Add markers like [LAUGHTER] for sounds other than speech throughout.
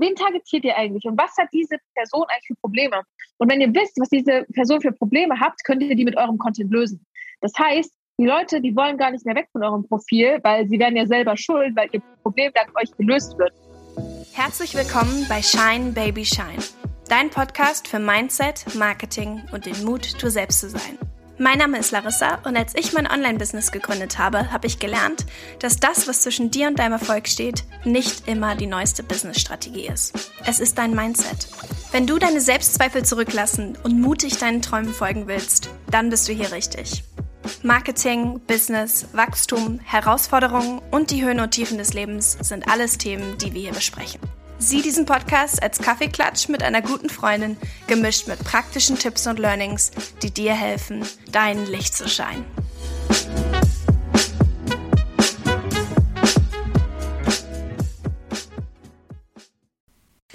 wen targetiert ihr eigentlich und was hat diese Person eigentlich für Probleme? Und wenn ihr wisst, was diese Person für Probleme habt, könnt ihr die mit eurem Content lösen. Das heißt, die Leute, die wollen gar nicht mehr weg von eurem Profil, weil sie werden ja selber schuld, weil ihr Problem dank euch gelöst wird. Herzlich willkommen bei Shine Baby Shine, dein Podcast für Mindset, Marketing und den Mut, du selbst zu sein. Mein Name ist Larissa und als ich mein Online-Business gegründet habe, habe ich gelernt, dass das, was zwischen dir und deinem Erfolg steht, nicht immer die neueste Business-Strategie ist. Es ist dein Mindset. Wenn du deine Selbstzweifel zurücklassen und mutig deinen Träumen folgen willst, dann bist du hier richtig. Marketing, Business, Wachstum, Herausforderungen und die Höhen und Tiefen des Lebens sind alles Themen, die wir hier besprechen. Sieh diesen Podcast als Kaffeeklatsch mit einer guten Freundin, gemischt mit praktischen Tipps und Learnings, die dir helfen, dein Licht zu scheinen.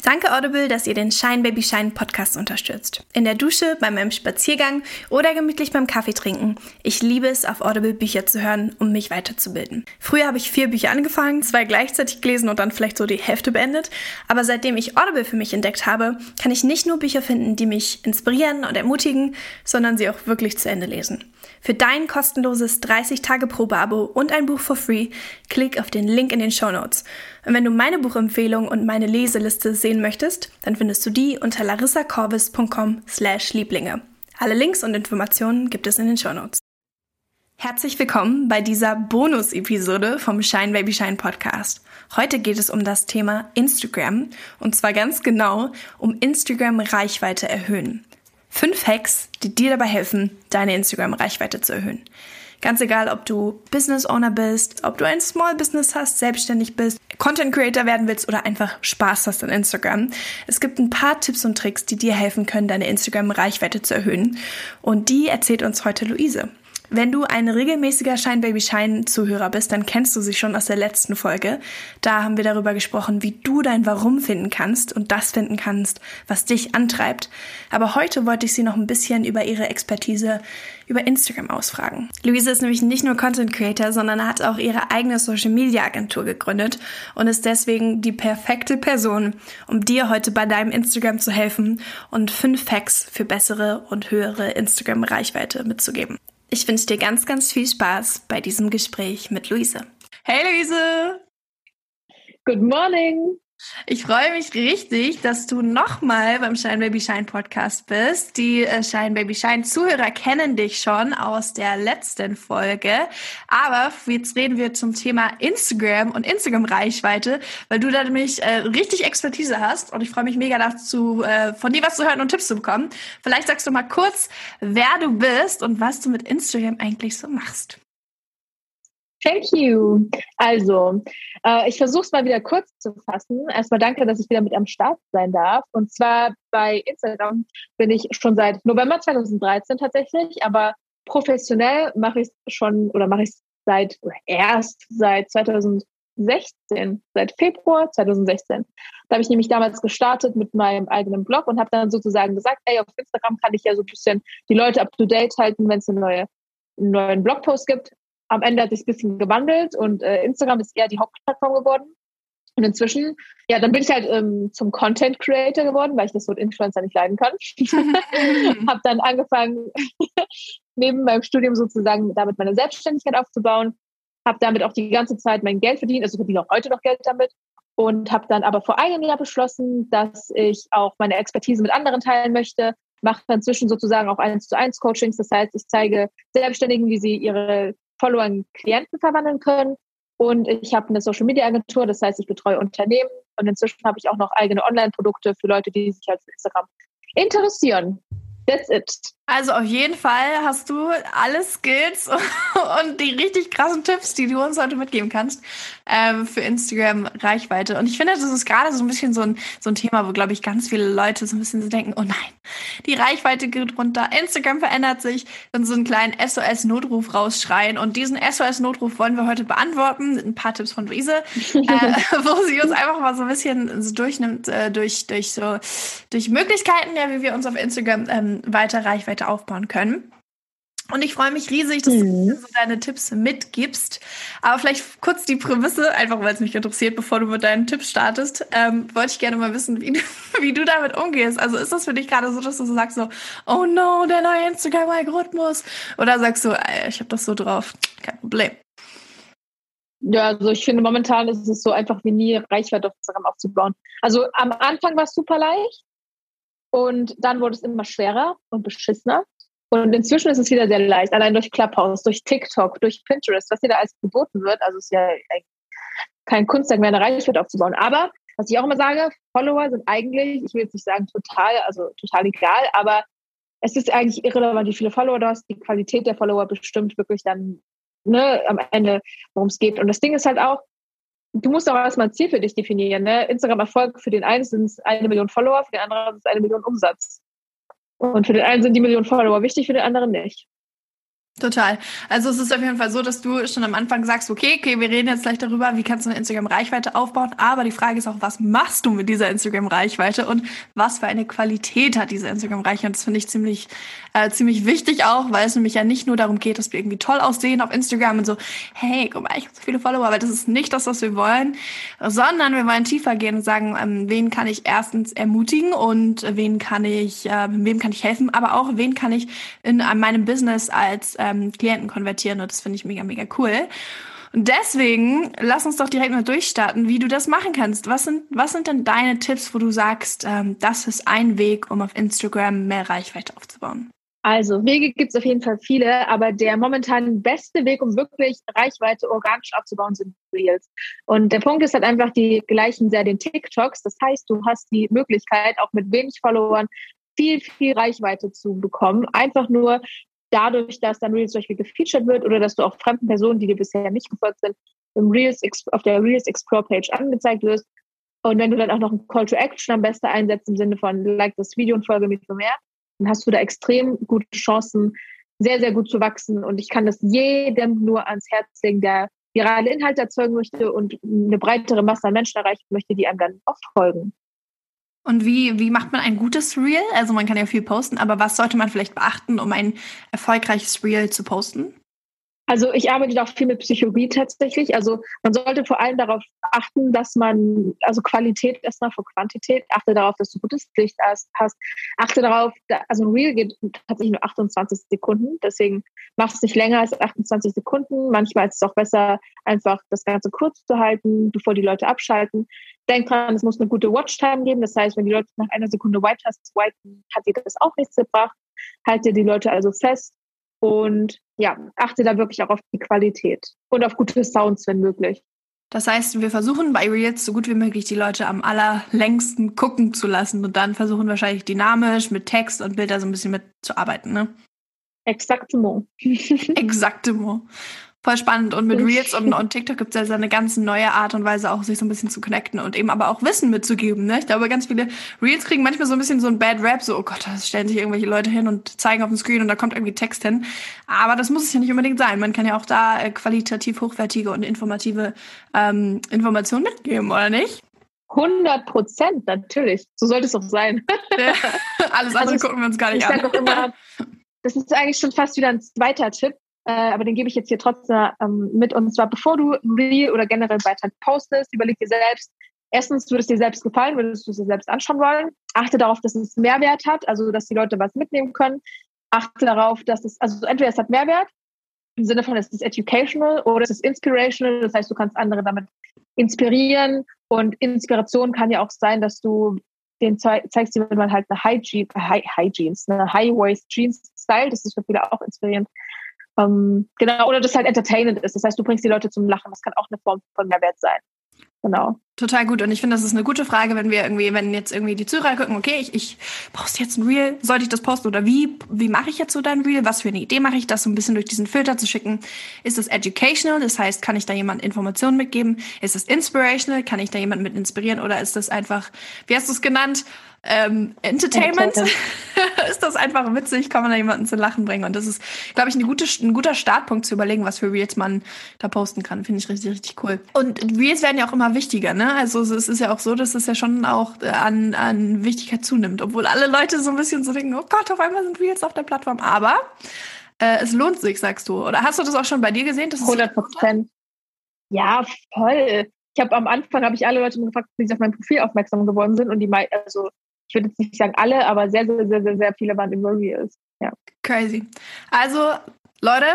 Danke Audible, dass ihr den Shine Baby Shine Podcast unterstützt. In der Dusche, bei meinem Spaziergang oder gemütlich beim Kaffee trinken. Ich liebe es, auf Audible Bücher zu hören, um mich weiterzubilden. Früher habe ich vier Bücher angefangen, zwei gleichzeitig gelesen und dann vielleicht so die Hälfte beendet. Aber seitdem ich Audible für mich entdeckt habe, kann ich nicht nur Bücher finden, die mich inspirieren und ermutigen, sondern sie auch wirklich zu Ende lesen. Für dein kostenloses 30-Tage-Probe-Abo und ein Buch for free, klick auf den Link in den Show Notes. Und wenn du meine Buchempfehlung und meine Leseliste sehen möchtest, dann findest du die unter larissacorvis.com slash Lieblinge. Alle Links und Informationen gibt es in den Show Notes. Herzlich willkommen bei dieser Bonus-Episode vom Shine Baby Shine Podcast. Heute geht es um das Thema Instagram und zwar ganz genau um Instagram Reichweite erhöhen. Fünf Hacks, die dir dabei helfen, deine Instagram-Reichweite zu erhöhen. Ganz egal, ob du Business Owner bist, ob du ein Small Business hast, selbstständig bist, Content Creator werden willst oder einfach Spaß hast an Instagram. Es gibt ein paar Tipps und Tricks, die dir helfen können, deine Instagram-Reichweite zu erhöhen. Und die erzählt uns heute Luise. Wenn du ein regelmäßiger Shine Baby Shine Zuhörer bist, dann kennst du sie schon aus der letzten Folge. Da haben wir darüber gesprochen, wie du dein Warum finden kannst und das finden kannst, was dich antreibt. Aber heute wollte ich sie noch ein bisschen über ihre Expertise über Instagram ausfragen. Luise ist nämlich nicht nur Content Creator, sondern hat auch ihre eigene Social Media Agentur gegründet und ist deswegen die perfekte Person, um dir heute bei deinem Instagram zu helfen und fünf Facts für bessere und höhere Instagram Reichweite mitzugeben. Ich wünsche dir ganz, ganz viel Spaß bei diesem Gespräch mit Luise. Hey Luise! Good morning! Ich freue mich richtig, dass du nochmal beim Shine Baby Shine Podcast bist. Die äh, Shine Baby Shine Zuhörer kennen dich schon aus der letzten Folge. Aber jetzt reden wir zum Thema Instagram und Instagram-Reichweite, weil du da nämlich äh, richtig Expertise hast. Und ich freue mich mega dazu, äh, von dir was zu hören und Tipps zu bekommen. Vielleicht sagst du mal kurz, wer du bist und was du mit Instagram eigentlich so machst. Thank you. Also, äh, ich versuche es mal wieder kurz zu fassen. Erstmal danke, dass ich wieder mit am Start sein darf. Und zwar bei Instagram bin ich schon seit November 2013 tatsächlich, aber professionell mache ich es schon oder mache ich es seit erst seit 2016, seit Februar 2016. Da habe ich nämlich damals gestartet mit meinem eigenen Blog und habe dann sozusagen gesagt, ey, auf Instagram kann ich ja so ein bisschen die Leute up to date halten, wenn es eine neue einen neuen Blogpost gibt am Ende hat sich ein bisschen gewandelt und äh, Instagram ist eher die Hauptplattform geworden. Und inzwischen, ja, dann bin ich halt ähm, zum Content Creator geworden, weil ich das Wort Influencer nicht leiden kann. [LAUGHS] habe dann angefangen, [LAUGHS] neben meinem Studium sozusagen damit meine Selbstständigkeit aufzubauen. Habe damit auch die ganze Zeit mein Geld verdient, also verdiene auch heute noch Geld damit. Und habe dann aber vor einem Jahr beschlossen, dass ich auch meine Expertise mit anderen teilen möchte. Mache inzwischen sozusagen auch eins zu eins Coachings. Das heißt, ich zeige Selbstständigen, wie sie ihre Follower in Klienten verwandeln können. Und ich habe eine Social Media Agentur, das heißt, ich betreue Unternehmen und inzwischen habe ich auch noch eigene Online-Produkte für Leute, die sich für Instagram interessieren. That's it. Also auf jeden Fall hast du alle Skills [LAUGHS] und die richtig krassen Tipps, die du uns heute mitgeben kannst ähm, für Instagram Reichweite. Und ich finde, das ist gerade so ein bisschen so ein, so ein Thema, wo, glaube ich, ganz viele Leute so ein bisschen so denken, oh nein, die Reichweite geht runter, Instagram verändert sich und so einen kleinen SOS-Notruf rausschreien. Und diesen SOS-Notruf wollen wir heute beantworten. Ein paar Tipps von Luise, [LAUGHS] äh, wo sie uns einfach mal so ein bisschen so durchnimmt, äh, durch, durch so durch Möglichkeiten, ja, wie wir uns auf Instagram ähm, weiter Reichweite aufbauen können. Und ich freue mich riesig, dass mhm. du so deine Tipps mitgibst. Aber vielleicht kurz die Prämisse, einfach weil es mich interessiert, bevor du mit deinen Tipps startest, ähm, wollte ich gerne mal wissen, wie du, [LAUGHS] wie du damit umgehst. Also ist das für dich gerade so, dass du so sagst so, oh no, der neue Instagram-Algorithmus? Oder sagst du, ey, ich habe das so drauf, kein Problem. Ja, also ich finde momentan ist es so einfach wie nie, Reichweite auf Instagram aufzubauen. Also am Anfang war es super leicht und dann wurde es immer schwerer und beschissener. Und inzwischen ist es wieder sehr leicht, allein durch Clubhouse, durch TikTok, durch Pinterest, was dir da alles geboten wird. Also es ist ja kein Kunstwerk mehr, eine Reichweite aufzubauen. Aber was ich auch immer sage, Follower sind eigentlich, ich will jetzt nicht sagen total, also total egal, aber es ist eigentlich irrelevant, wie viele Follower du hast. Die Qualität der Follower bestimmt wirklich dann ne, am Ende, worum es geht. Und das Ding ist halt auch, du musst auch erstmal ein Ziel für dich definieren. Ne? Instagram-Erfolg für den einen sind es eine Million Follower, für den anderen ist es eine Million Umsatz. Und für den einen sind die Millionen Follower wichtig, für den anderen nicht. Total. Also es ist auf jeden Fall so, dass du schon am Anfang sagst, okay, okay, wir reden jetzt gleich darüber, wie kannst du eine Instagram-Reichweite aufbauen. Aber die Frage ist auch, was machst du mit dieser Instagram-Reichweite und was für eine Qualität hat diese Instagram-Reichweite? Das finde ich ziemlich, äh, ziemlich wichtig auch, weil es nämlich ja nicht nur darum geht, dass wir irgendwie toll aussehen auf Instagram und so, hey, guck mal, ich habe so viele Follower, weil das ist nicht das, was wir wollen, sondern wir wollen tiefer gehen und sagen, ähm, wen kann ich erstens ermutigen und wen kann ich, äh, wem kann ich helfen, aber auch wen kann ich in äh, meinem Business als ähm, Klienten konvertieren und das finde ich mega, mega cool. Und deswegen lass uns doch direkt mal durchstarten, wie du das machen kannst. Was sind, was sind denn deine Tipps, wo du sagst, ähm, das ist ein Weg, um auf Instagram mehr Reichweite aufzubauen? Also Wege gibt es auf jeden Fall viele, aber der momentan beste Weg, um wirklich Reichweite organisch aufzubauen, sind Reels. Und der Punkt ist halt einfach, die gleichen sehr den TikToks. Das heißt, du hast die Möglichkeit, auch mit wenig Followern viel, viel Reichweite zu bekommen. Einfach nur dadurch, dass dann Reels zum Beispiel gefeatured wird oder dass du auch fremden Personen, die dir bisher nicht gefolgt sind, im Reels, auf der Reels Explore Page angezeigt wirst. Und wenn du dann auch noch einen Call to Action am besten einsetzt im Sinne von like das Video und folge mir für mehr, dann hast du da extrem gute Chancen, sehr, sehr gut zu wachsen. Und ich kann das jedem nur ans Herz legen, der virale Inhalte erzeugen möchte und eine breitere Masse an Menschen erreichen möchte, die einem dann oft folgen. Und wie, wie macht man ein gutes Reel? Also man kann ja viel posten, aber was sollte man vielleicht beachten, um ein erfolgreiches Reel zu posten? Also ich arbeite auch viel mit Psychologie tatsächlich. Also man sollte vor allem darauf achten, dass man, also Qualität erstmal vor Quantität, achte darauf, dass du gutes Licht hast, achte darauf, also ein Reel geht tatsächlich nur 28 Sekunden, deswegen mach es nicht länger als 28 Sekunden. Manchmal ist es auch besser, einfach das Ganze kurz zu halten, bevor die Leute abschalten. Denk dran, es muss eine gute Watchtime geben. Das heißt, wenn die Leute nach einer Sekunde White White hat dir das auch nichts gebracht. Halte die Leute also fest und ja, achte da wirklich auch auf die Qualität und auf gute Sounds, wenn möglich. Das heißt, wir versuchen bei Reels so gut wie möglich die Leute am allerlängsten gucken zu lassen und dann versuchen wahrscheinlich dynamisch mit Text und Bilder so ein bisschen mitzuarbeiten, ne? Exactement. [LAUGHS] Exactement. Voll spannend. Und mit Reels und, und TikTok gibt es ja so eine ganz neue Art und Weise auch, sich so ein bisschen zu connecten und eben aber auch Wissen mitzugeben. Ne? Ich glaube, ganz viele Reels kriegen manchmal so ein bisschen so ein Bad Rap, so, oh Gott, da stellen sich irgendwelche Leute hin und zeigen auf dem Screen und da kommt irgendwie Text hin. Aber das muss es ja nicht unbedingt sein. Man kann ja auch da äh, qualitativ hochwertige und informative ähm, Informationen mitgeben, oder nicht? 100 Prozent, natürlich. So sollte es auch sein. Ja, [LAUGHS] alles andere also gucken wir uns gar nicht ich an. Sag auch immer, [LAUGHS] das ist eigentlich schon fast wieder ein zweiter Tipp aber den gebe ich jetzt hier trotzdem ähm, mit. Und zwar, bevor du Reel oder generell Beitrag postest, überleg dir selbst, erstens, würde es dir selbst gefallen, würdest du es dir selbst anschauen wollen. Achte darauf, dass es Mehrwert hat, also dass die Leute was mitnehmen können. Achte darauf, dass es, also entweder es hat Mehrwert, im Sinne von, es ist educational oder es ist inspirational, das heißt, du kannst andere damit inspirieren. Und Inspiration kann ja auch sein, dass du den zeigst, wie man halt eine High, High, High Jeans, eine High Waist Jeans Style, das ist für viele auch inspirierend, ähm, genau, oder das halt entertainend ist. Das heißt, du bringst die Leute zum Lachen. Das kann auch eine Form von Mehrwert sein. Genau. Total gut. Und ich finde, das ist eine gute Frage, wenn wir irgendwie, wenn jetzt irgendwie die Zuhörer gucken, okay, ich, ich poste jetzt ein Reel, sollte ich das posten oder wie, wie mache ich jetzt so dein Reel? Was für eine Idee mache ich, das so ein bisschen durch diesen Filter zu schicken? Ist das educational? Das heißt, kann ich da jemand Informationen mitgeben? Ist das inspirational? Kann ich da jemand mit inspirieren? Oder ist das einfach, wie hast du es genannt? ähm, Entertainment. [LAUGHS] ist das einfach witzig, kann man da jemanden zu lachen bringen. Und das ist, glaube ich, eine gute, ein guter Startpunkt zu überlegen, was für Reels man da posten kann. Finde ich richtig, richtig cool. Und Reels werden ja auch immer wichtiger, ne? Also es ist ja auch so, dass es ja schon auch äh, an, an Wichtigkeit zunimmt. Obwohl alle Leute so ein bisschen so denken, oh Gott, auf einmal sind Reels auf der Plattform. Aber äh, es lohnt sich, sagst du. Oder hast du das auch schon bei dir gesehen? 100 Prozent. Ja, voll. Ich habe am Anfang habe ich alle Leute gefragt, wie sie auf mein Profil aufmerksam geworden sind und die also ich würde jetzt nicht sagen alle, aber sehr, sehr, sehr, sehr, sehr viele waren über Reels. Ja. Crazy. Also Leute,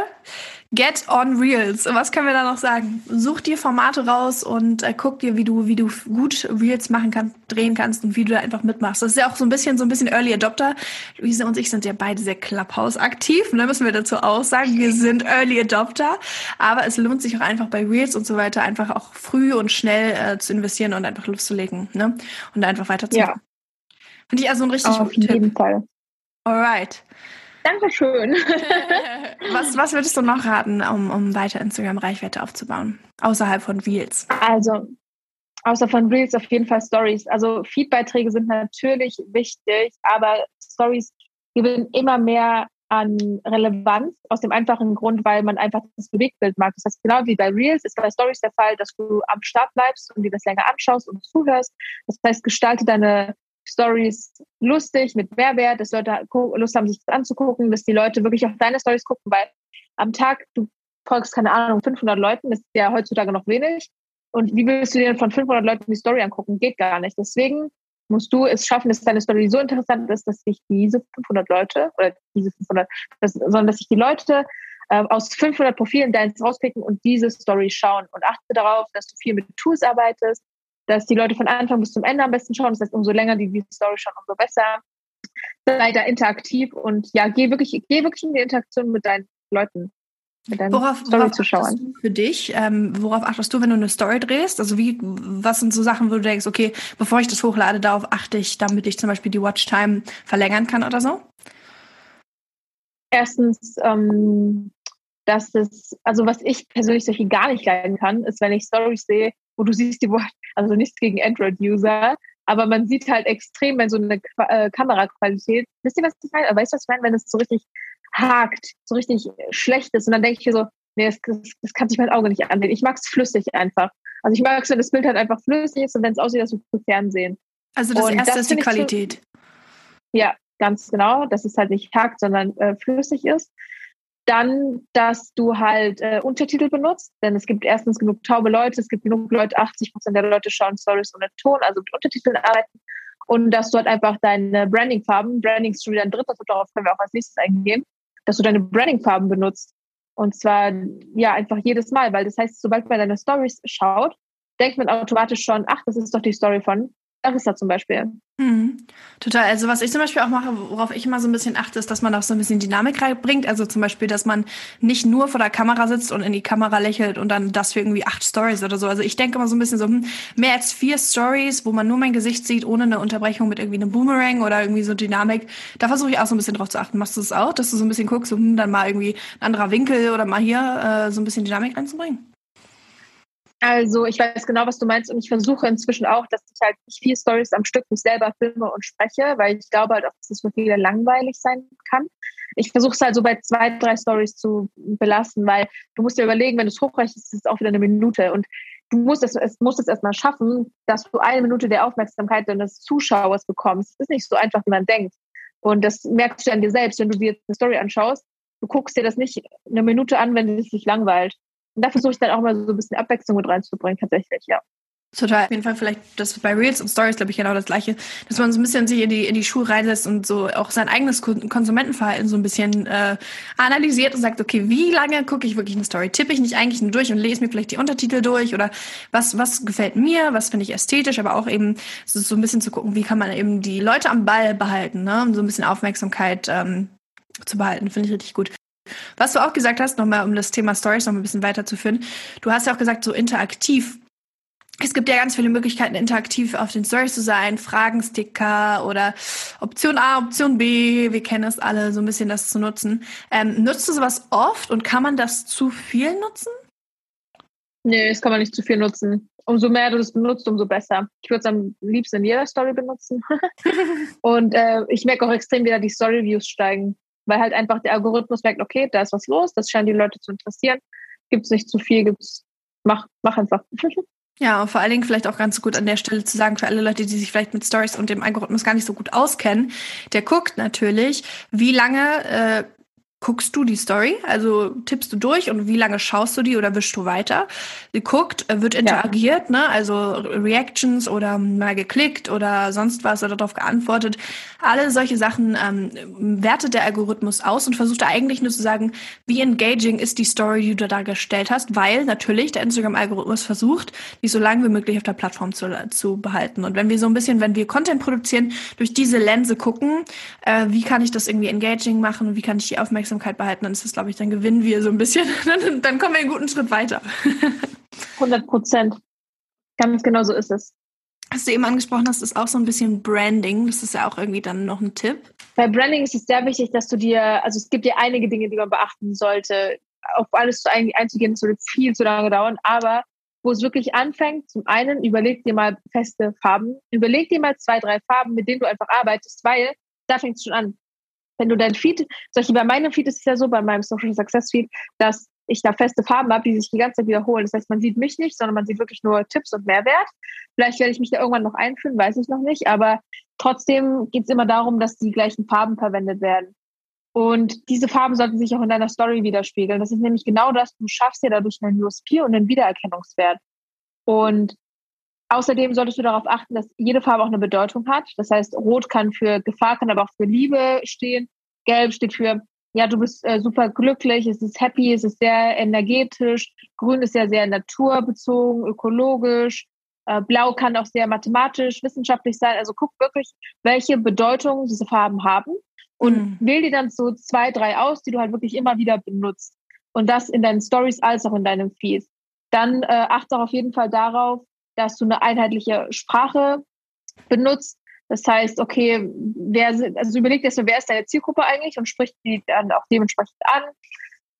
get on Reels. Was können wir da noch sagen? Such dir Formate raus und äh, guck dir, wie du, wie du gut Reels machen kannst, drehen kannst und wie du da einfach mitmachst. Das ist ja auch so ein bisschen, so ein bisschen Early Adopter. Luise und ich sind ja beide sehr Clubhouse aktiv. Da ne, müssen wir dazu auch sagen, wir sind Early Adopter. Aber es lohnt sich auch einfach bei Reels und so weiter einfach auch früh und schnell äh, zu investieren und einfach loszulegen, ne? Und einfach weiterzumachen. Ja. Finde ich also ein richtig Auf jeden Tipp. Fall. Alright. Dankeschön. [LAUGHS] was, was würdest du noch raten, um, um weiter Instagram-Reichweite aufzubauen? Außerhalb von Reels? Also, außer von Reels auf jeden Fall Stories. Also Feedbeiträge sind natürlich wichtig, aber Stories gewinnen immer mehr an Relevanz aus dem einfachen Grund, weil man einfach das Bewegtbild mag. Das heißt, genau wie bei Reels ist bei Stories der Fall, dass du am Start bleibst und dir das länger anschaust und zuhörst. Das heißt, gestalte deine Stories lustig, mit Mehrwert, dass Leute Lust haben, sich das anzugucken, dass die Leute wirklich auf deine Stories gucken, weil am Tag, du folgst, keine Ahnung, 500 Leuten, das ist ja heutzutage noch wenig. Und wie willst du dir von 500 Leuten die Story angucken? Geht gar nicht. Deswegen musst du es schaffen, dass deine Story so interessant ist, dass sich diese 500 Leute oder diese 500, dass, sondern dass sich die Leute äh, aus 500 Profilen deins rauspicken und diese Story schauen und achte darauf, dass du viel mit Tools arbeitest, dass die Leute von Anfang bis zum Ende am besten schauen. Das heißt, umso länger die, die Story schauen, umso besser. Sei da interaktiv und ja, geh wirklich, geh wirklich in die Interaktion mit deinen Leuten. Mit deinen worauf, Story-Zuschauern. Für dich, ähm, worauf achtest du, wenn du eine Story drehst? Also wie, was sind so Sachen, wo du denkst, okay, bevor ich das hochlade, darauf achte ich, damit ich zum Beispiel die Watchtime verlängern kann oder so? Erstens, ähm, dass es, also was ich persönlich so viel gar nicht leiden kann, ist, wenn ich Stories sehe, wo du siehst die Wort, [LAUGHS] also nichts gegen Android-User, aber man sieht halt extrem, wenn so eine äh, Kameraqualität, wisst ihr, was ich meine? Weißt du, was ich meine? Wenn es so richtig hakt, so richtig schlecht ist und dann denke ich mir so, nee, das, das, das kann sich mein Auge nicht ansehen. Ich mag es flüssig einfach. Also ich mag es, wenn das Bild halt einfach flüssig ist und wenn es aussieht, als würde ich Fernsehen. Also das und erste das ist die Qualität. So, ja, ganz genau, dass es halt nicht hakt, sondern äh, flüssig ist. Dann, dass du halt äh, Untertitel benutzt, denn es gibt erstens genug taube Leute, es gibt genug Leute, 80 Prozent der Leute schauen Stories ohne Ton, also mit Untertiteln arbeiten. Und dass du halt einfach deine Branding-Farben, Branding ist schon wieder ein dritter, darauf können wir auch als nächstes eingehen, dass du deine Branding-Farben benutzt. Und zwar, ja, einfach jedes Mal, weil das heißt, sobald man deine Stories schaut, denkt man automatisch schon, ach, das ist doch die Story von Larissa zum Beispiel. Mhm. Total. Also was ich zum Beispiel auch mache, worauf ich immer so ein bisschen achte, ist, dass man auch so ein bisschen Dynamik reinbringt. Also zum Beispiel, dass man nicht nur vor der Kamera sitzt und in die Kamera lächelt und dann das für irgendwie acht Stories oder so. Also ich denke immer so ein bisschen so, hm, mehr als vier Stories, wo man nur mein Gesicht sieht, ohne eine Unterbrechung mit irgendwie einem Boomerang oder irgendwie so Dynamik. Da versuche ich auch so ein bisschen drauf zu achten. Machst du das auch, dass du so ein bisschen guckst, so, hm, dann mal irgendwie ein anderer Winkel oder mal hier äh, so ein bisschen Dynamik reinzubringen? Also ich weiß genau, was du meinst und ich versuche inzwischen auch, dass ich halt nicht vier Stories am Stück nicht selber filme und spreche, weil ich glaube halt auch, dass es für viele langweilig sein kann. Ich versuche es halt so bei zwei, drei Stories zu belassen, weil du musst dir überlegen, wenn du es hochrechnest, ist es auch wieder eine Minute und du musst es, es musst es erstmal schaffen, dass du eine Minute der Aufmerksamkeit deines Zuschauers bekommst. Das ist nicht so einfach, wie man denkt. Und das merkst du an dir selbst, wenn du dir eine Story anschaust. Du guckst dir das nicht eine Minute an, wenn es dich langweilt. Und da versuche ich dann auch mal so ein bisschen Abwechslung mit reinzubringen, tatsächlich, ja. Total. Auf jeden Fall vielleicht das bei Reels und Stories, glaube ich, genau das Gleiche, dass man so ein bisschen sich in die, in die Schuhe reinlässt und so auch sein eigenes Konsumentenverhalten so ein bisschen äh, analysiert und sagt, okay, wie lange gucke ich wirklich eine Story? Tippe ich nicht eigentlich nur durch und lese mir vielleicht die Untertitel durch oder was, was gefällt mir, was finde ich ästhetisch, aber auch eben so, so ein bisschen zu gucken, wie kann man eben die Leute am Ball behalten, ne? um so ein bisschen Aufmerksamkeit ähm, zu behalten, finde ich richtig gut. Was du auch gesagt hast, nochmal um das Thema Stories noch ein bisschen weiterzuführen, du hast ja auch gesagt, so interaktiv. Es gibt ja ganz viele Möglichkeiten, interaktiv auf den Stories zu sein, Fragensticker oder Option A, Option B, wir kennen es alle, so ein bisschen das zu nutzen. Ähm, nutzt du sowas oft und kann man das zu viel nutzen? Nee, das kann man nicht zu viel nutzen. Umso mehr du es benutzt, umso besser. Ich würde es am liebsten in jeder Story benutzen. [LAUGHS] und äh, ich merke auch extrem, wie da die Story-Views steigen weil halt einfach der Algorithmus merkt, okay, da ist was los, das scheint die Leute zu interessieren. Gibt es nicht zu viel, gibt's, mach, mach einfach. [LAUGHS] Ja, und vor allen Dingen vielleicht auch ganz gut an der Stelle zu sagen, für alle Leute, die sich vielleicht mit Stories und dem Algorithmus gar nicht so gut auskennen, der guckt natürlich, wie lange äh, guckst du die Story? Also tippst du durch und wie lange schaust du die oder wischst du weiter? Sie guckt, äh, wird interagiert, ja. ne? Also Reactions oder mal geklickt oder sonst was oder darauf geantwortet. Alle solche Sachen ähm, wertet der Algorithmus aus und versucht eigentlich nur zu sagen, wie engaging ist die Story, die du da gestellt hast, weil natürlich der Instagram-Algorithmus versucht, die so lange wie möglich auf der Plattform zu, zu behalten. Und wenn wir so ein bisschen, wenn wir Content produzieren, durch diese Linse gucken, äh, wie kann ich das irgendwie engaging machen, wie kann ich die Aufmerksamkeit Aufmerksamkeit behalten, dann ist das, glaube ich, dann gewinnen wir so ein bisschen. [LAUGHS] dann, dann kommen wir einen guten Schritt weiter. [LAUGHS] 100 Prozent. Ganz genau so ist es. Was du eben angesprochen hast, ist auch so ein bisschen Branding. Das ist ja auch irgendwie dann noch ein Tipp. Bei Branding ist es sehr wichtig, dass du dir, also es gibt ja einige Dinge, die man beachten sollte. Auf alles zu einzugehen, das würde viel zu lange dauern. Aber wo es wirklich anfängt, zum einen, überleg dir mal feste Farben. Überleg dir mal zwei, drei Farben, mit denen du einfach arbeitest, weil da fängt es schon an wenn du dein Feed, zum Beispiel bei meinem Feed ist es ja so, bei meinem Social Success Feed, dass ich da feste Farben habe, die sich die ganze Zeit wiederholen. Das heißt, man sieht mich nicht, sondern man sieht wirklich nur Tipps und Mehrwert. Vielleicht werde ich mich da irgendwann noch einführen, weiß ich noch nicht. Aber trotzdem geht es immer darum, dass die gleichen Farben verwendet werden. Und diese Farben sollten sich auch in deiner Story widerspiegeln. Das ist nämlich genau das, du schaffst dir dadurch einen USP und einen Wiedererkennungswert. Und Außerdem solltest du darauf achten, dass jede Farbe auch eine Bedeutung hat. Das heißt, Rot kann für Gefahr, kann aber auch für Liebe stehen. Gelb steht für, ja, du bist äh, super glücklich, es ist happy, es ist sehr energetisch. Grün ist ja sehr naturbezogen, ökologisch. Äh, Blau kann auch sehr mathematisch, wissenschaftlich sein. Also guck wirklich, welche Bedeutung diese Farben haben und mhm. wähl dir dann so zwei, drei aus, die du halt wirklich immer wieder benutzt. Und das in deinen Stories als auch in deinem Feed. Dann äh, achte auch auf jeden Fall darauf, dass du eine einheitliche Sprache benutzt. Das heißt, okay, wer, also überleg dir, wer ist deine Zielgruppe eigentlich und spricht die dann auch dementsprechend an.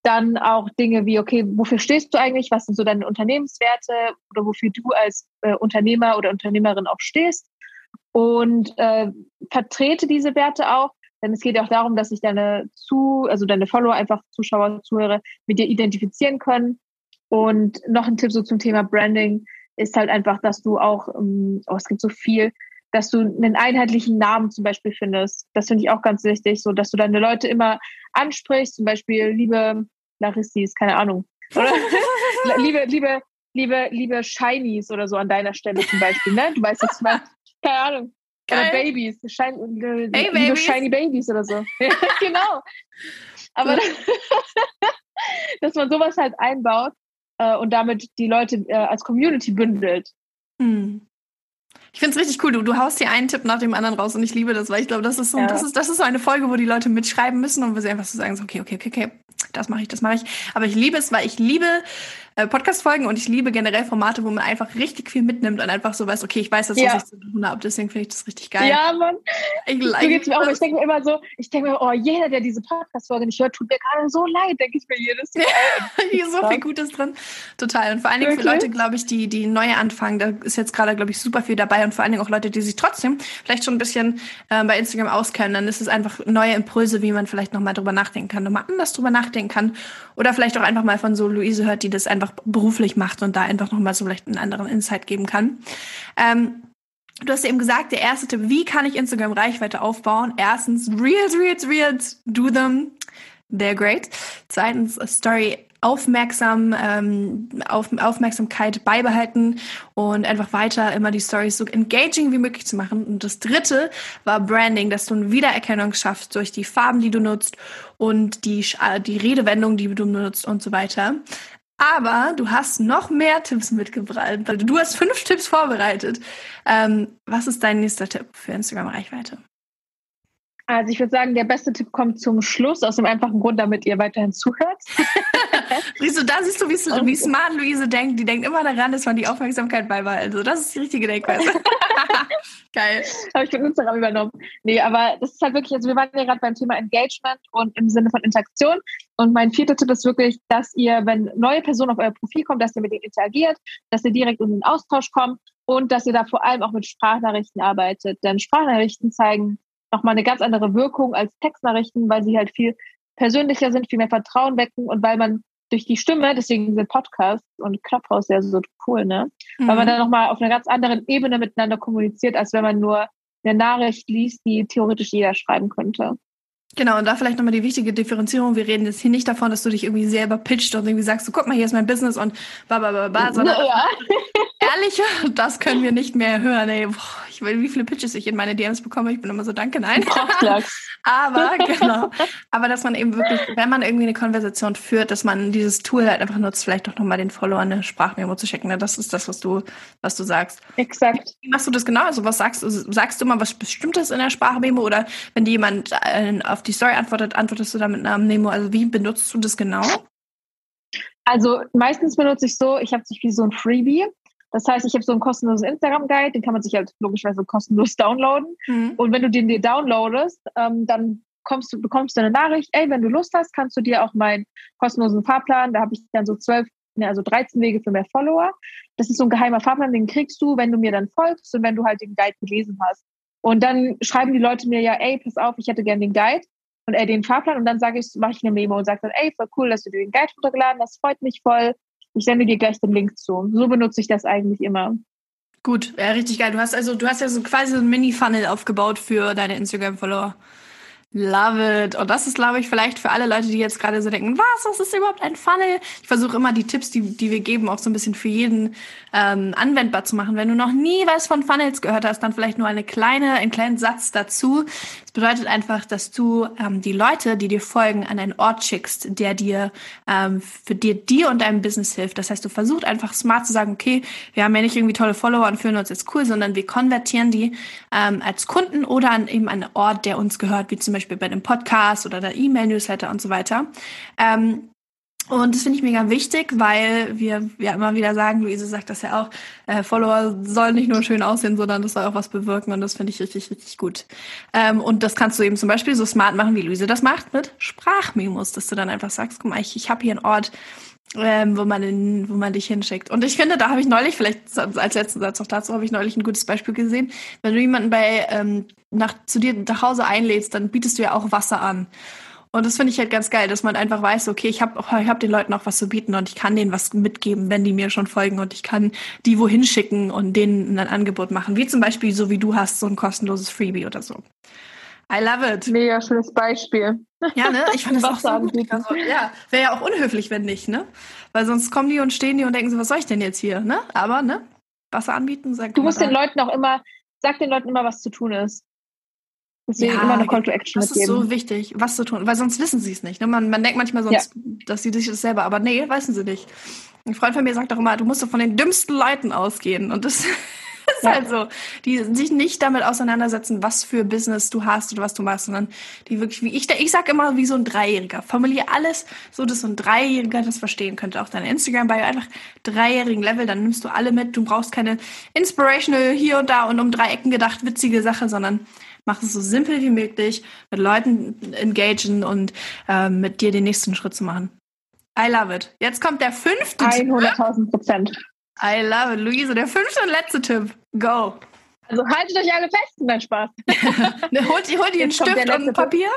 Dann auch Dinge wie, okay, wofür stehst du eigentlich? Was sind so deine Unternehmenswerte oder wofür du als äh, Unternehmer oder Unternehmerin auch stehst? Und äh, vertrete diese Werte auch, denn es geht ja auch darum, dass sich deine zu, also deine Follower einfach Zuschauer, Zuhörer mit dir identifizieren können. Und noch ein Tipp so zum Thema Branding ist halt einfach, dass du auch, ähm, oh, es gibt so viel, dass du einen einheitlichen Namen zum Beispiel findest. Das finde ich auch ganz wichtig, so dass du deine Leute immer ansprichst, zum Beispiel liebe Larissis, keine Ahnung. Oder [LAUGHS] [LAUGHS] liebe, liebe, liebe, liebe Shinies oder so an deiner Stelle zum Beispiel, ne? Du weißt jetzt mal, keine Ahnung. Geil. Oder Babys, Shine, hey, liebe Babys. Shiny Babies oder so. ja, [LAUGHS] genau. Aber dass man sowas halt einbaut, äh, und damit die Leute äh, als Community bündelt. Hm. Ich finde es richtig cool. Du, du haust hier einen Tipp nach dem anderen raus und ich liebe das, weil ich glaube, das ist so, ja. das ist, das ist so eine Folge, wo die Leute mitschreiben müssen und wo sie einfach so sagen, so, okay, okay, okay, okay, das mache ich, das mache ich. Aber ich liebe es, weil ich liebe äh, Podcast-Folgen und ich liebe generell Formate, wo man einfach richtig viel mitnimmt und einfach so weiß, okay, ich weiß, dass ja. was ich zu tun habe. Deswegen finde ich das richtig geil. Ja, Mann. Ich, so geht's mir auch. Ich denke mir immer so, ich denke mir, oh, jeder, der diese Podcast-Folge nicht hört, tut mir gerade so leid, denke ich mir jedes Mal. [LAUGHS] Hier ist so viel Gutes drin. Total. Und vor allen Dingen für Leute, glaube ich, die, die neu anfangen, da ist jetzt gerade, glaube ich, super viel dabei und vor allen Dingen auch Leute, die sich trotzdem vielleicht schon ein bisschen äh, bei Instagram auskennen, dann ist es einfach neue Impulse, wie man vielleicht nochmal drüber nachdenken kann, nochmal anders drüber nachdenken kann oder vielleicht auch einfach mal von so Luise hört, die das einfach beruflich macht und da einfach nochmal so vielleicht einen anderen Insight geben kann. Ähm, Du hast eben gesagt, der erste Tipp, wie kann ich Instagram Reichweite aufbauen? Erstens, Reels, Reels, Reels, do them. They're great. Zweitens, Story aufmerksam, ähm, auf, Aufmerksamkeit beibehalten und einfach weiter immer die Stories so engaging wie möglich zu machen. Und das dritte war Branding, dass du eine Wiedererkennung schaffst durch die Farben, die du nutzt und die, äh, die Redewendung, die du nutzt und so weiter. Aber du hast noch mehr Tipps mitgebracht. Du hast fünf Tipps vorbereitet. Ähm, was ist dein nächster Tipp für Instagram-Reichweite? Also ich würde sagen, der beste Tipp kommt zum Schluss, aus dem einfachen Grund, damit ihr weiterhin zuhört. [LAUGHS] siehst du, da siehst du, wie, wie, smart Luise denkt. Die denkt immer daran, dass man die Aufmerksamkeit beibehalten. Also das ist die richtige Denkweise. [LAUGHS] Geil. Habe ich von Instagram übernommen. Nee, aber das ist halt wirklich, also wir waren ja gerade beim Thema Engagement und im Sinne von Interaktion. Und mein vierter Tipp ist wirklich, dass ihr, wenn neue Personen auf euer Profil kommen, dass ihr mit denen interagiert, dass ihr direkt in den Austausch kommt und dass ihr da vor allem auch mit Sprachnachrichten arbeitet. Denn Sprachnachrichten zeigen nochmal eine ganz andere Wirkung als Textnachrichten, weil sie halt viel persönlicher sind, viel mehr Vertrauen wecken und weil man durch die Stimme, deswegen sind Podcasts und Clubhouse ja so cool, ne? Mhm. Weil man mhm. dann nochmal auf einer ganz anderen Ebene miteinander kommuniziert, als wenn man nur eine Nachricht liest, die theoretisch jeder schreiben könnte. Genau, und da vielleicht nochmal die wichtige Differenzierung. Wir reden jetzt hier nicht davon, dass du dich irgendwie selber pitcht und irgendwie sagst, so, guck mal, hier ist mein Business und ba, ba, ba, ba, sondern ja. [LAUGHS] [LAUGHS] ehrlich, [LAUGHS] das können wir nicht mehr hören. Ey, boah, ich will, wie viele Pitches ich in meine DMs bekomme. Ich bin immer so, danke, nein. [LAUGHS] aber, genau. Aber dass man eben wirklich, wenn man irgendwie eine Konversation führt, dass man dieses Tool halt einfach nutzt, vielleicht doch nochmal den Follower eine Sprachmemo zu schicken. Ne? Das ist das, was du, was du sagst. Exakt. Wie machst du das genau? Also was sagst du? Sagst du mal was Bestimmtes in der Sprachmemo oder wenn dir jemand äh, auf die Story antwortet, antwortest du da mit einer Memo? Also wie benutzt du das genau? Also meistens benutze ich so, ich habe sich wie so ein Freebie. Das heißt, ich habe so einen kostenlosen Instagram-Guide, den kann man sich halt logischerweise kostenlos [LAUGHS] downloaden. Mhm. Und wenn du den dir downloadest, ähm, dann kommst du, bekommst du eine Nachricht, ey, wenn du Lust hast, kannst du dir auch meinen kostenlosen Fahrplan, da habe ich dann so zwölf, also 13 Wege für mehr Follower. Das ist so ein geheimer Fahrplan, den kriegst du, wenn du mir dann folgst und wenn du halt den Guide gelesen hast. Und dann schreiben die Leute mir ja, ey, pass auf, ich hätte gern den Guide und äh, den Fahrplan und dann sage ich, mache ich eine Memo und sage dann, ey, voll cool, dass du dir den Guide runtergeladen hast, freut mich voll. Ich sende dir gleich den Link zu. So benutze ich das eigentlich immer. Gut, ja, richtig geil. Du hast also, du hast ja so quasi so ein Mini-Funnel aufgebaut für deine Instagram-Follower. Love it. Und das ist, glaube ich, vielleicht für alle Leute, die jetzt gerade so denken, was, was ist überhaupt ein Funnel? Ich versuche immer die Tipps, die, die wir geben, auch so ein bisschen für jeden ähm, anwendbar zu machen. Wenn du noch nie was von Funnels gehört hast, dann vielleicht nur eine kleine, einen kleinen Satz dazu. Das bedeutet einfach, dass du ähm, die Leute, die dir folgen, an einen Ort schickst, der dir ähm, für dir, dir und deinem Business hilft. Das heißt, du versuchst einfach smart zu sagen, okay, wir haben ja nicht irgendwie tolle Follower und fühlen uns jetzt cool, sondern wir konvertieren die ähm, als Kunden oder an eben einen Ort, der uns gehört, wie zum Beispiel bei einem Podcast oder der E-Mail-Newsletter und so weiter. Ähm, und das finde ich mega wichtig, weil wir ja immer wieder sagen, Luise sagt das ja auch, äh, Follower sollen nicht nur schön aussehen, sondern das soll auch was bewirken und das finde ich richtig, richtig gut. Ähm, und das kannst du eben zum Beispiel so smart machen, wie Luise das macht, mit Sprachmemos, dass du dann einfach sagst, guck mal, ich, ich habe hier einen Ort, ähm, wo man in, wo man dich hinschickt. Und ich finde, da habe ich neulich, vielleicht als letzten Satz noch dazu, habe ich neulich ein gutes Beispiel gesehen. Wenn du jemanden bei ähm, nach zu dir nach Hause einlädst, dann bietest du ja auch Wasser an. Und das finde ich halt ganz geil, dass man einfach weiß, okay, ich habe ich hab den Leuten auch was zu bieten und ich kann denen was mitgeben, wenn die mir schon folgen und ich kann die wohin schicken und denen ein Angebot machen. Wie zum Beispiel, so wie du hast, so ein kostenloses Freebie oder so. I love it. Mega schönes Beispiel. Ja, ne? Ich fand das auch so gut. Also, ja, wäre ja auch unhöflich, wenn nicht, ne? Weil sonst kommen die und stehen die und denken so, was soll ich denn jetzt hier, ne? Aber, ne? Wasser anbieten, sag Du musst den Leuten auch immer, sag den Leuten immer, was zu tun ist. Deswegen ja, immer eine Call to Action Das mitgeben. ist so wichtig, was zu tun, weil sonst wissen sie es nicht. Ne? Man, man denkt manchmal sonst, ja. dass sie sich das selber, aber nee, wissen sie nicht. Ein Freund von mir sagt auch immer, du musst doch von den dümmsten Leuten ausgehen. Und das [LAUGHS] ist ja. halt so. Die sich nicht damit auseinandersetzen, was für Business du hast oder was du machst, sondern die wirklich, wie ich, ich sag immer, wie so ein Dreijähriger. Formulier alles so, dass so ein Dreijähriger das verstehen könnte. Auch deine Instagram-Bio einfach dreijährigen Level, dann nimmst du alle mit. Du brauchst keine inspirational hier und da und um drei Ecken gedacht witzige Sache, sondern mach es so simpel wie möglich, mit Leuten engagen und äh, mit dir den nächsten Schritt zu machen. I love it. Jetzt kommt der fünfte 100.000 Prozent. I love it. Luise, der fünfte und letzte Tipp. Go. Also haltet euch alle fest, mein Spaß. [LAUGHS] ne, holt, holt ihr einen Stift und ein Papier?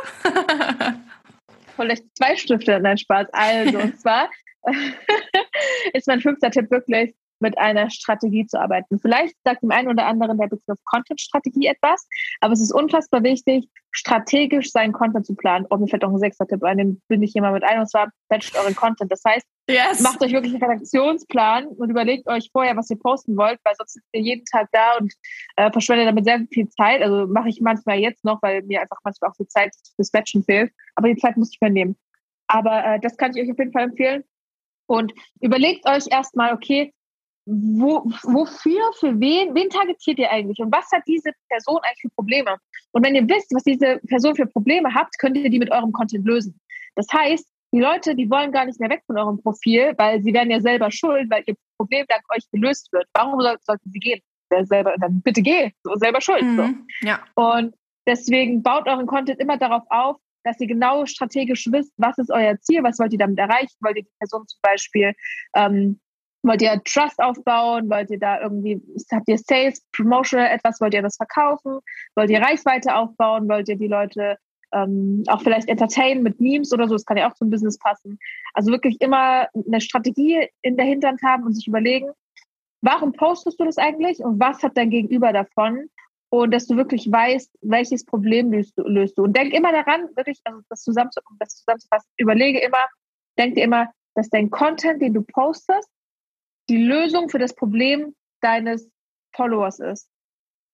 Holt euch zwei Stifte, nein, Spaß. Also, und [LAUGHS] zwar [LAUGHS] ist mein fünfter Tipp wirklich, mit einer Strategie zu arbeiten. Vielleicht sagt dem einen oder anderen der Begriff Content-Strategie etwas, aber es ist unfassbar wichtig, strategisch seinen Content zu planen. Oh, mir fällt auch ein sechster Tipp ein, den bin ich hier mal mit ein, und zwar batcht euren Content. Das heißt, yes. macht euch wirklich einen Redaktionsplan und überlegt euch vorher, was ihr posten wollt, weil sonst sitzt ihr jeden Tag da und äh, verschwendet damit sehr viel Zeit. Also mache ich manchmal jetzt noch, weil mir einfach manchmal auch die Zeit fürs Batchen fehlt. Aber die Zeit muss ich mir nehmen. Aber äh, das kann ich euch auf jeden Fall empfehlen. Und überlegt euch erstmal, okay, wo, wofür, für wen, wen targetiert ihr eigentlich und was hat diese Person eigentlich für Probleme? Und wenn ihr wisst, was diese Person für Probleme habt, könnt ihr die mit eurem Content lösen. Das heißt, die Leute, die wollen gar nicht mehr weg von eurem Profil, weil sie werden ja selber schuld, weil ihr Problem dank euch gelöst wird. Warum sollten sie gehen? Wer selber, dann bitte geh, so selber schuld. Mhm, so. Ja. Und deswegen baut euren Content immer darauf auf, dass ihr genau strategisch wisst, was ist euer Ziel, was wollt ihr damit erreichen, wollt ihr die Person zum Beispiel ähm, Wollt ihr Trust aufbauen? Wollt ihr da irgendwie, habt ihr Sales, Promotional etwas? Wollt ihr das verkaufen? Wollt ihr Reichweite aufbauen? Wollt ihr die Leute ähm, auch vielleicht entertainen mit Memes oder so? Das kann ja auch zum Business passen. Also wirklich immer eine Strategie in der Hinterhand haben und sich überlegen, warum postest du das eigentlich und was hat dein Gegenüber davon? und dass du wirklich weißt, welches Problem löst du. Löst du. Und denk immer daran, wirklich, also das, zusammenzufassen, das zusammenzufassen, überlege immer, denk dir immer, dass dein Content, den du postest, die Lösung für das Problem deines Followers ist.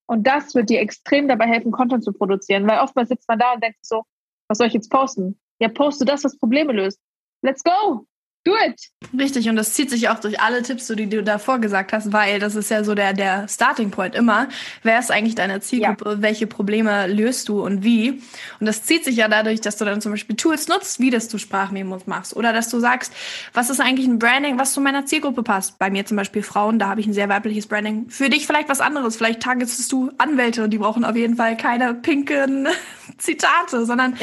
Und das wird dir extrem dabei helfen, Content zu produzieren, weil oftmals sitzt man da und denkt so, was soll ich jetzt posten? Ja, poste das, was Probleme löst. Let's go! It! Richtig, und das zieht sich auch durch alle Tipps, die du davor gesagt hast, weil das ist ja so der, der Starting Point immer. Wer ist eigentlich deine Zielgruppe? Ja. Welche Probleme löst du und wie? Und das zieht sich ja dadurch, dass du dann zum Beispiel Tools nutzt, wie das du Sprachmemos machst. Oder dass du sagst, was ist eigentlich ein Branding, was zu meiner Zielgruppe passt? Bei mir zum Beispiel Frauen, da habe ich ein sehr weibliches Branding. Für dich vielleicht was anderes. Vielleicht targetest du Anwälte und die brauchen auf jeden Fall keine pinken [LAUGHS] Zitate, sondern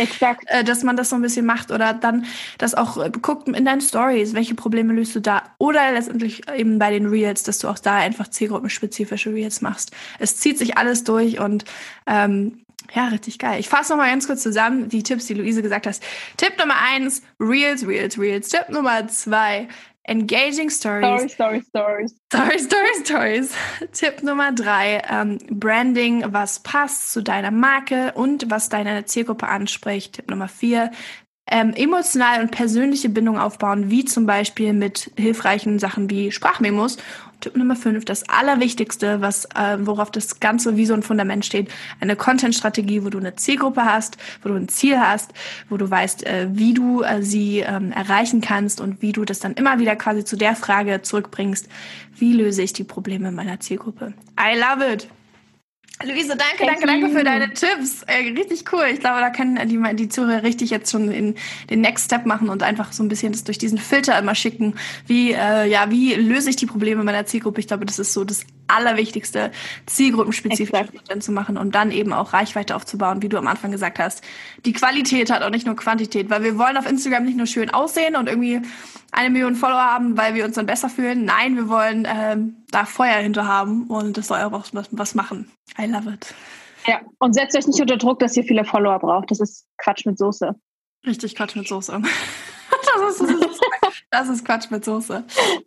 äh, dass man das so ein bisschen macht oder dann das auch äh, guckt in deinen Stories, welche Probleme löst du da oder letztendlich eben bei den Reels, dass du auch da einfach zielgruppenspezifische Reels machst. Es zieht sich alles durch und ähm, ja, richtig geil. Ich fasse noch mal ganz kurz zusammen die Tipps, die Luise gesagt hat. Tipp Nummer eins, Reels, Reels, Reels. Tipp Nummer zwei, Engaging Stories. Story, Story, Stories. Story, Story, Stories. Tipp Nummer drei, ähm, Branding, was passt zu deiner Marke und was deine Zielgruppe anspricht. Tipp Nummer vier, ähm, emotional und persönliche Bindung aufbauen, wie zum Beispiel mit hilfreichen Sachen wie Sprachmemos. Tipp Nummer 5, das Allerwichtigste, was, äh, worauf das Ganze wie so ein Fundament steht, eine Content-Strategie, wo du eine Zielgruppe hast, wo du ein Ziel hast, wo du weißt, äh, wie du äh, sie ähm, erreichen kannst und wie du das dann immer wieder quasi zu der Frage zurückbringst, wie löse ich die Probleme meiner Zielgruppe. I love it! Luise, danke, danke, danke für deine Tipps. Äh, richtig cool. Ich glaube, da können die, die Zuhörer richtig jetzt schon in den Next Step machen und einfach so ein bisschen das durch diesen Filter immer schicken. Wie, äh, ja, wie löse ich die Probleme meiner Zielgruppe? Ich glaube, das ist so das Allerwichtigste, zielgruppenspezifisch Content zu machen und dann eben auch Reichweite aufzubauen, wie du am Anfang gesagt hast. Die Qualität hat auch nicht nur Quantität, weil wir wollen auf Instagram nicht nur schön aussehen und irgendwie eine Million Follower haben, weil wir uns dann besser fühlen. Nein, wir wollen ähm, da Feuer hinter haben und das soll auch was, was machen. I love it. Ja, und setzt euch nicht unter Druck, dass ihr viele Follower braucht. Das ist Quatsch mit Soße. Richtig Quatsch mit Soße. [LAUGHS] das, ist, das, ist, das ist Quatsch mit Soße.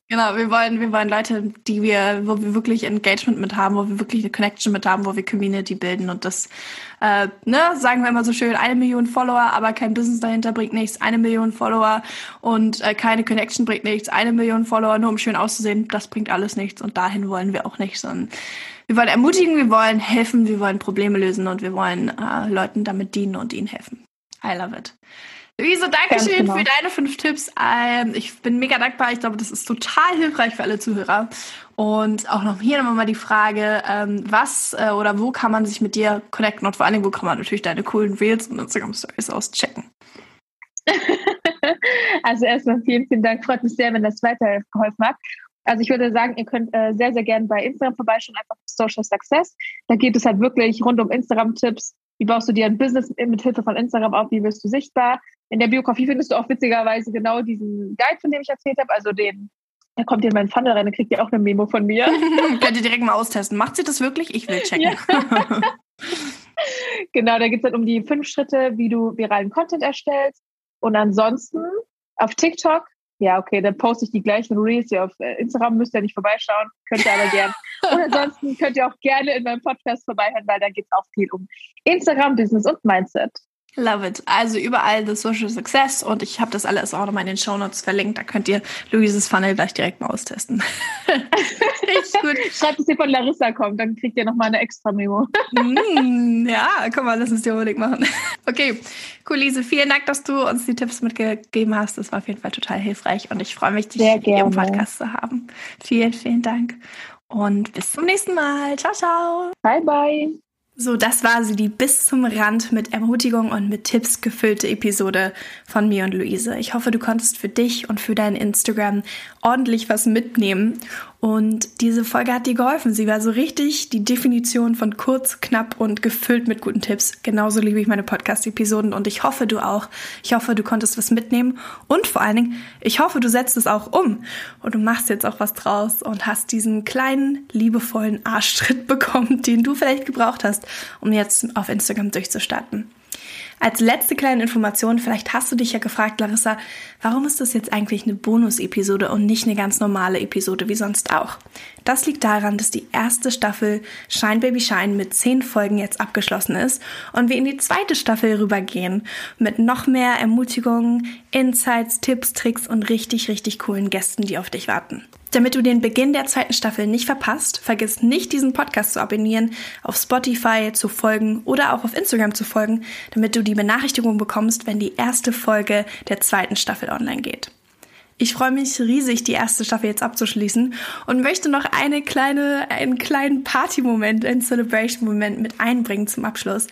Genau, wir wollen, wir wollen Leute, die wir, wo wir wirklich Engagement mit haben, wo wir wirklich eine Connection mit haben, wo wir Community bilden und das, äh, ne, sagen wir immer so schön, eine Million Follower, aber kein Business dahinter bringt nichts, eine Million Follower und äh, keine Connection bringt nichts, eine Million Follower nur um schön auszusehen, das bringt alles nichts und dahin wollen wir auch nicht, sondern wir wollen ermutigen, wir wollen helfen, wir wollen Probleme lösen und wir wollen äh, Leuten damit dienen und ihnen helfen. I love it. Luise, danke schön genau. für deine fünf Tipps. Ähm, ich bin mega dankbar. Ich glaube, das ist total hilfreich für alle Zuhörer. Und auch noch hier nochmal die Frage, ähm, was äh, oder wo kann man sich mit dir connecten und vor allen Dingen, wo kann man natürlich deine coolen Reels und Instagram Stories auschecken? [LAUGHS] also erstmal vielen, vielen Dank. Freut mich sehr, wenn das weitergeholfen hat. Also ich würde sagen, ihr könnt äh, sehr, sehr gerne bei Instagram vorbeischauen, einfach Social Success. Da geht es halt wirklich rund um Instagram-Tipps. Wie baust du dir ein Business mit Hilfe von Instagram auf? Wie wirst du sichtbar? In der Biografie findest du auch witzigerweise genau diesen Guide, von dem ich erzählt habe, also den da kommt ihr in meinen Funnel rein, dann kriegt ihr auch eine Memo von mir. [LAUGHS] Könnt ihr direkt mal austesten. Macht sie das wirklich? Ich will checken. Ja. [LAUGHS] genau, da geht es halt um die fünf Schritte, wie du viralen Content erstellst. Und ansonsten auf TikTok, ja, okay, dann poste ich die gleichen Reels hier auf äh, Instagram, müsst ihr nicht vorbeischauen, könnt ihr aber gerne. Und ansonsten könnt ihr auch gerne in meinem Podcast vorbeihören, weil da geht es auch viel um Instagram, Business und Mindset. Love it. Also überall The Social Success und ich habe das alles auch nochmal in den Show Notes verlinkt. Da könnt ihr Luises Funnel gleich direkt mal austesten. [LAUGHS] Richtig gut. Schreibt, dass ihr von Larissa kommt, dann kriegt ihr nochmal eine extra Memo. mm, ja, komm mal, lass uns die unbedingt machen. Okay, cool, Lise. Vielen Dank, dass du uns die Tipps mitgegeben hast. Das war auf jeden Fall total hilfreich und ich freue mich, dich hier im Podcast zu haben. Vielen, vielen Dank und bis zum nächsten Mal. Ciao, ciao. Bye, bye. So, das war sie, die bis zum Rand mit Ermutigung und mit Tipps gefüllte Episode von mir und Luise. Ich hoffe, du konntest für dich und für dein Instagram ordentlich was mitnehmen und diese Folge hat dir geholfen. Sie war so richtig die Definition von kurz, knapp und gefüllt mit guten Tipps. Genauso liebe ich meine Podcast-Episoden und ich hoffe, du auch. Ich hoffe, du konntest was mitnehmen und vor allen Dingen, ich hoffe, du setzt es auch um und du machst jetzt auch was draus und hast diesen kleinen, liebevollen Arschtritt [LAUGHS] bekommen, den du vielleicht gebraucht hast, um jetzt auf Instagram durchzustarten. Als letzte kleine Information, vielleicht hast du dich ja gefragt, Larissa, warum ist das jetzt eigentlich eine Bonus-Episode und nicht eine ganz normale Episode wie sonst auch? Das liegt daran, dass die erste Staffel Shine Baby Shine mit zehn Folgen jetzt abgeschlossen ist und wir in die zweite Staffel rübergehen mit noch mehr Ermutigungen, Insights, Tipps, Tricks und richtig, richtig coolen Gästen, die auf dich warten. Damit du den Beginn der zweiten Staffel nicht verpasst, vergiss nicht, diesen Podcast zu abonnieren, auf Spotify zu folgen oder auch auf Instagram zu folgen, damit du die Benachrichtigung bekommst, wenn die erste Folge der zweiten Staffel online geht. Ich freue mich riesig, die erste Staffel jetzt abzuschließen und möchte noch eine kleine, einen kleinen Party-Moment, einen Celebration-Moment mit einbringen zum Abschluss.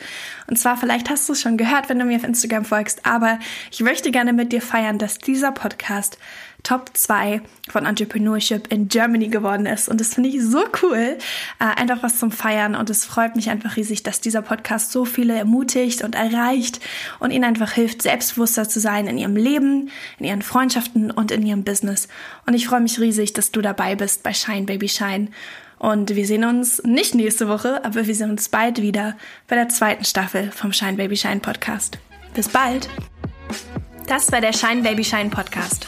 Und zwar, vielleicht hast du es schon gehört, wenn du mir auf Instagram folgst, aber ich möchte gerne mit dir feiern, dass dieser Podcast Top 2 von Entrepreneurship in Germany geworden ist. Und das finde ich so cool. Äh, einfach was zum Feiern. Und es freut mich einfach riesig, dass dieser Podcast so viele ermutigt und erreicht und ihnen einfach hilft, selbstbewusster zu sein in ihrem Leben, in ihren Freundschaften und in ihrem Business. Und ich freue mich riesig, dass du dabei bist bei Shine Baby Shine. Und wir sehen uns nicht nächste Woche, aber wir sehen uns bald wieder bei der zweiten Staffel vom Shine Baby Shine Podcast. Bis bald! Das war der Shine Baby Shine Podcast.